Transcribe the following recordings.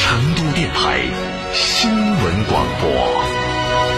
成都电台新闻广播。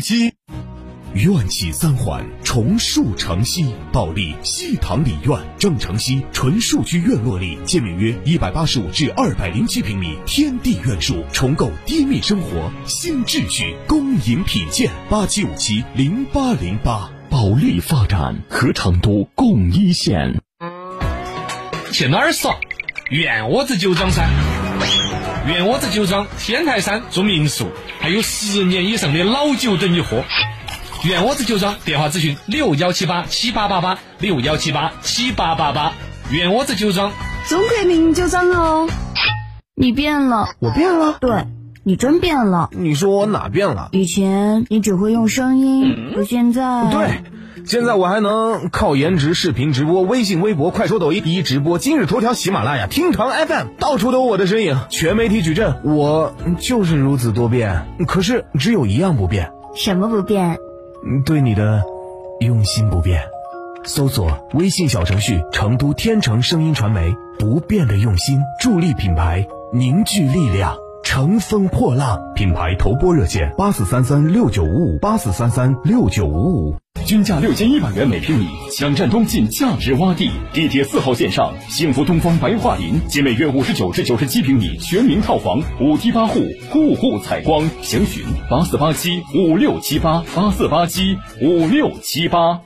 七。院企三环，重塑城西，保利西塘里院，正城西纯数据院落里，建面约一百八十五至二百零七平米，天地院墅，重构低密生活新秩序，恭迎品鉴，八七五七零八零八。保利发展和成都共一线。去哪儿耍？院窝子酒庄噻！院窝子酒庄天台山住民宿，还有十年以上的老酒等你喝。院窝子酒庄电话咨询六幺七八七八八八六幺七八七八八八。院窝子酒庄，中国名酒庄哦。你变了，我变了，对你真变了。你说我哪变了？以前你只会用声音，可现在对，现在我还能靠颜值视频直播，微信、微博、快手、抖音一直播，今日头条、喜马拉雅、听堂 FM，到处都有我的身影，全媒体矩阵，我就是如此多变。可是只有一样不变，什么不变？对你的用心不变。搜索微信小程序“成都天成声音传媒”，不变的用心，助力品牌凝聚力量，乘风破浪。品牌投播热线：八四三三六九五五八四三三六九五五。均价六千一百元每平米，抢占东进价值洼地。地铁四号线上，幸福东方白桦林，仅每月五十九至九十七平米全民套房，五梯八户，户户采光。详询八四八七五六七八八四八七五六七八。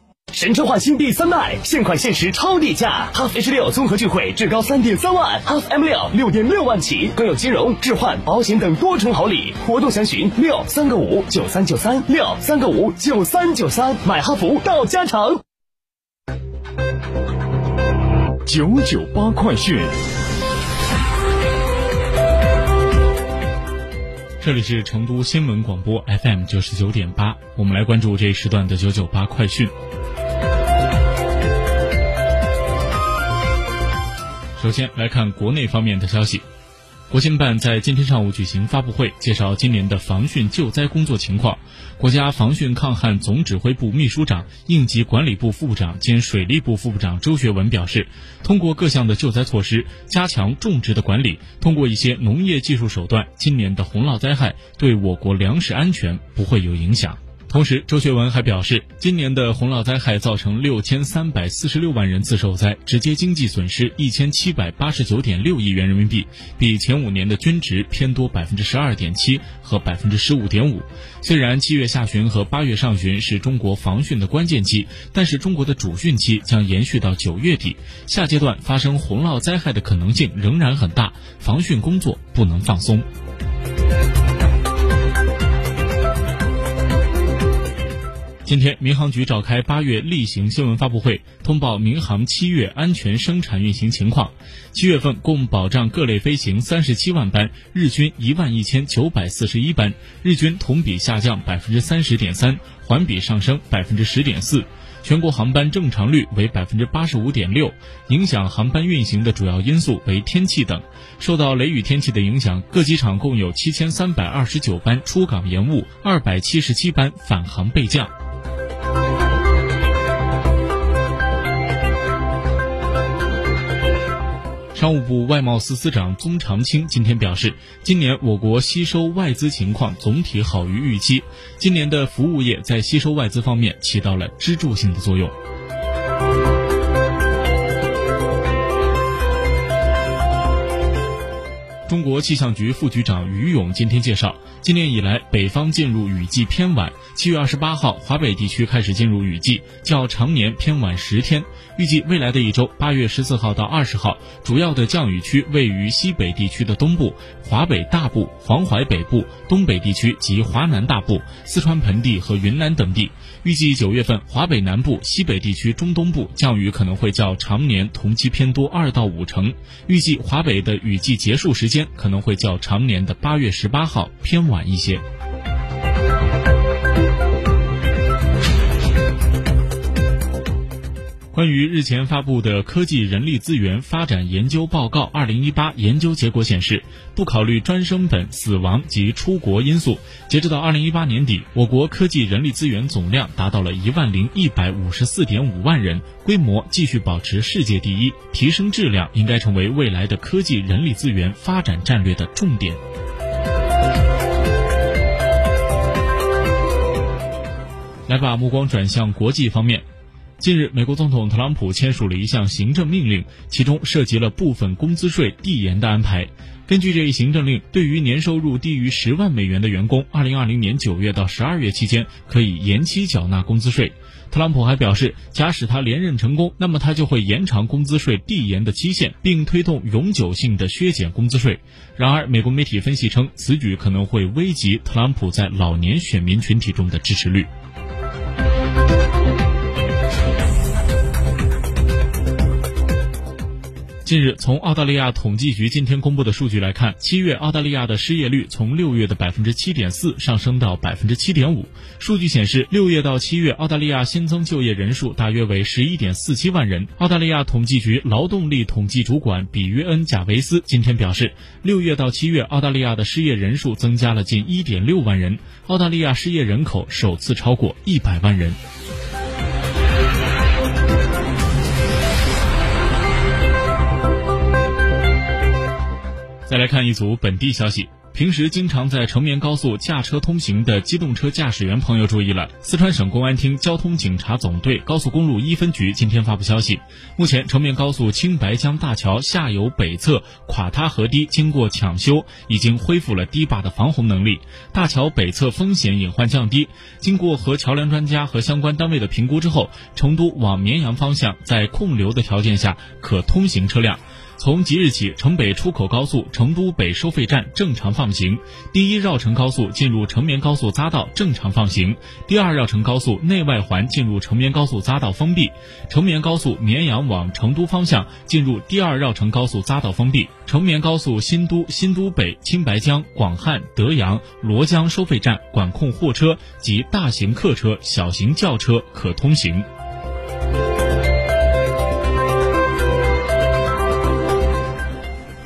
神车焕新第三代，现款限时超低价哈弗 H 六综合智慧至高三点三万哈弗 M 六六点六万起，更有金融、置换、保险等多重好礼。活动详询六三个五九三九三六三个五九三九三，买哈弗到家常。九九八快讯。这里是成都新闻广播 FM 九十九点八，我们来关注这一时段的九九八快讯。首先来看国内方面的消息，国新办在今天上午举行发布会，介绍今年的防汛救灾工作情况。国家防汛抗旱总指挥部秘书长、应急管理部副部长兼水利部副部长周学文表示，通过各项的救灾措施，加强种植的管理，通过一些农业技术手段，今年的洪涝灾害对我国粮食安全不会有影响。同时，周学文还表示，今年的洪涝灾害造成六千三百四十六万人次受灾，直接经济损失一千七百八十九点六亿元人民币，比前五年的均值偏多百分之十二点七和百分之十五点五。虽然七月下旬和八月上旬是中国防汛的关键期，但是中国的主汛期将延续到九月底，下阶段发生洪涝灾害的可能性仍然很大，防汛工作不能放松。今天，民航局召开八月例行新闻发布会，通报民航七月安全生产运行情况。七月份共保障各类飞行三十七万班，日均一万一千九百四十一班，日均同比下降百分之三十点三，环比上升百分之十点四。全国航班正常率为百分之八十五点六，影响航班运行的主要因素为天气等。受到雷雨天气的影响，各机场共有七千三百二十九班出港延误，二百七十七班返航备降。商务部外贸司司长宗长青今天表示，今年我国吸收外资情况总体好于预期，今年的服务业在吸收外资方面起到了支柱性的作用。中国气象局副局长于勇今天介绍，今年以来北方进入雨季偏晚，七月二十八号华北地区开始进入雨季，较常年偏晚十天。预计未来的一周，八月十四号到二十号，主要的降雨区位于西北地区的东部、华北大部、黄淮北部、东北地区及华南大部、四川盆地和云南等地。预计九月份，华北南部、西北地区中东部降雨可能会较常年同期偏多二到五成。预计华北的雨季结束时间可能会较常年的八月十八号偏晚一些。关于日前发布的《科技人力资源发展研究报告（二零一八）》研究结果显示，不考虑专升本、死亡及出国因素，截止到二零一八年底，我国科技人力资源总量达到了一万零一百五十四点五万人，规模继续保持世界第一，提升质量应该成为未来的科技人力资源发展战略的重点。来把目光转向国际方面。近日，美国总统特朗普签署了一项行政命令，其中涉及了部分工资税递延的安排。根据这一行政令，对于年收入低于十万美元的员工，二零二零年九月到十二月期间可以延期缴纳工资税。特朗普还表示，假使他连任成功，那么他就会延长工资税递延的期限，并推动永久性的削减工资税。然而，美国媒体分析称，此举可能会危及特朗普在老年选民群体中的支持率。近日，从澳大利亚统计局今天公布的数据来看，七月澳大利亚的失业率从六月的百分之七点四上升到百分之七点五。数据显示，六月到七月澳大利亚新增就业人数大约为十一点四七万人。澳大利亚统计局劳动力统计主管比约恩·贾维斯今天表示，六月到七月澳大利亚的失业人数增加了近一点六万人，澳大利亚失业人口首次超过一百万人。来看一组本地消息。平时经常在成绵高速驾车通行的机动车驾驶员朋友注意了，四川省公安厅交通警察总队高速公路一分局今天发布消息，目前成绵高速青白江大桥下游北侧垮塌河堤经过抢修，已经恢复了堤坝的防洪能力，大桥北侧风险隐患降低。经过和桥梁专家和相关单位的评估之后，成都往绵阳方向在控流的条件下可通行车辆。从即日起，城北出口高速成都北收费站正常放行；第一绕城高速进入成绵高速匝道正常放行；第二绕城高速内外环进入成绵高速匝道封闭；成绵高速绵阳往成都方向进入第二绕城高速匝道封闭；成绵高速新都、新都北、青白江、广汉、德阳、罗江收费站管控货车及大型客车、小型轿车可通行。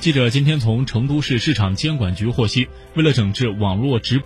记者今天从成都市市场监管局获悉，为了整治网络直播。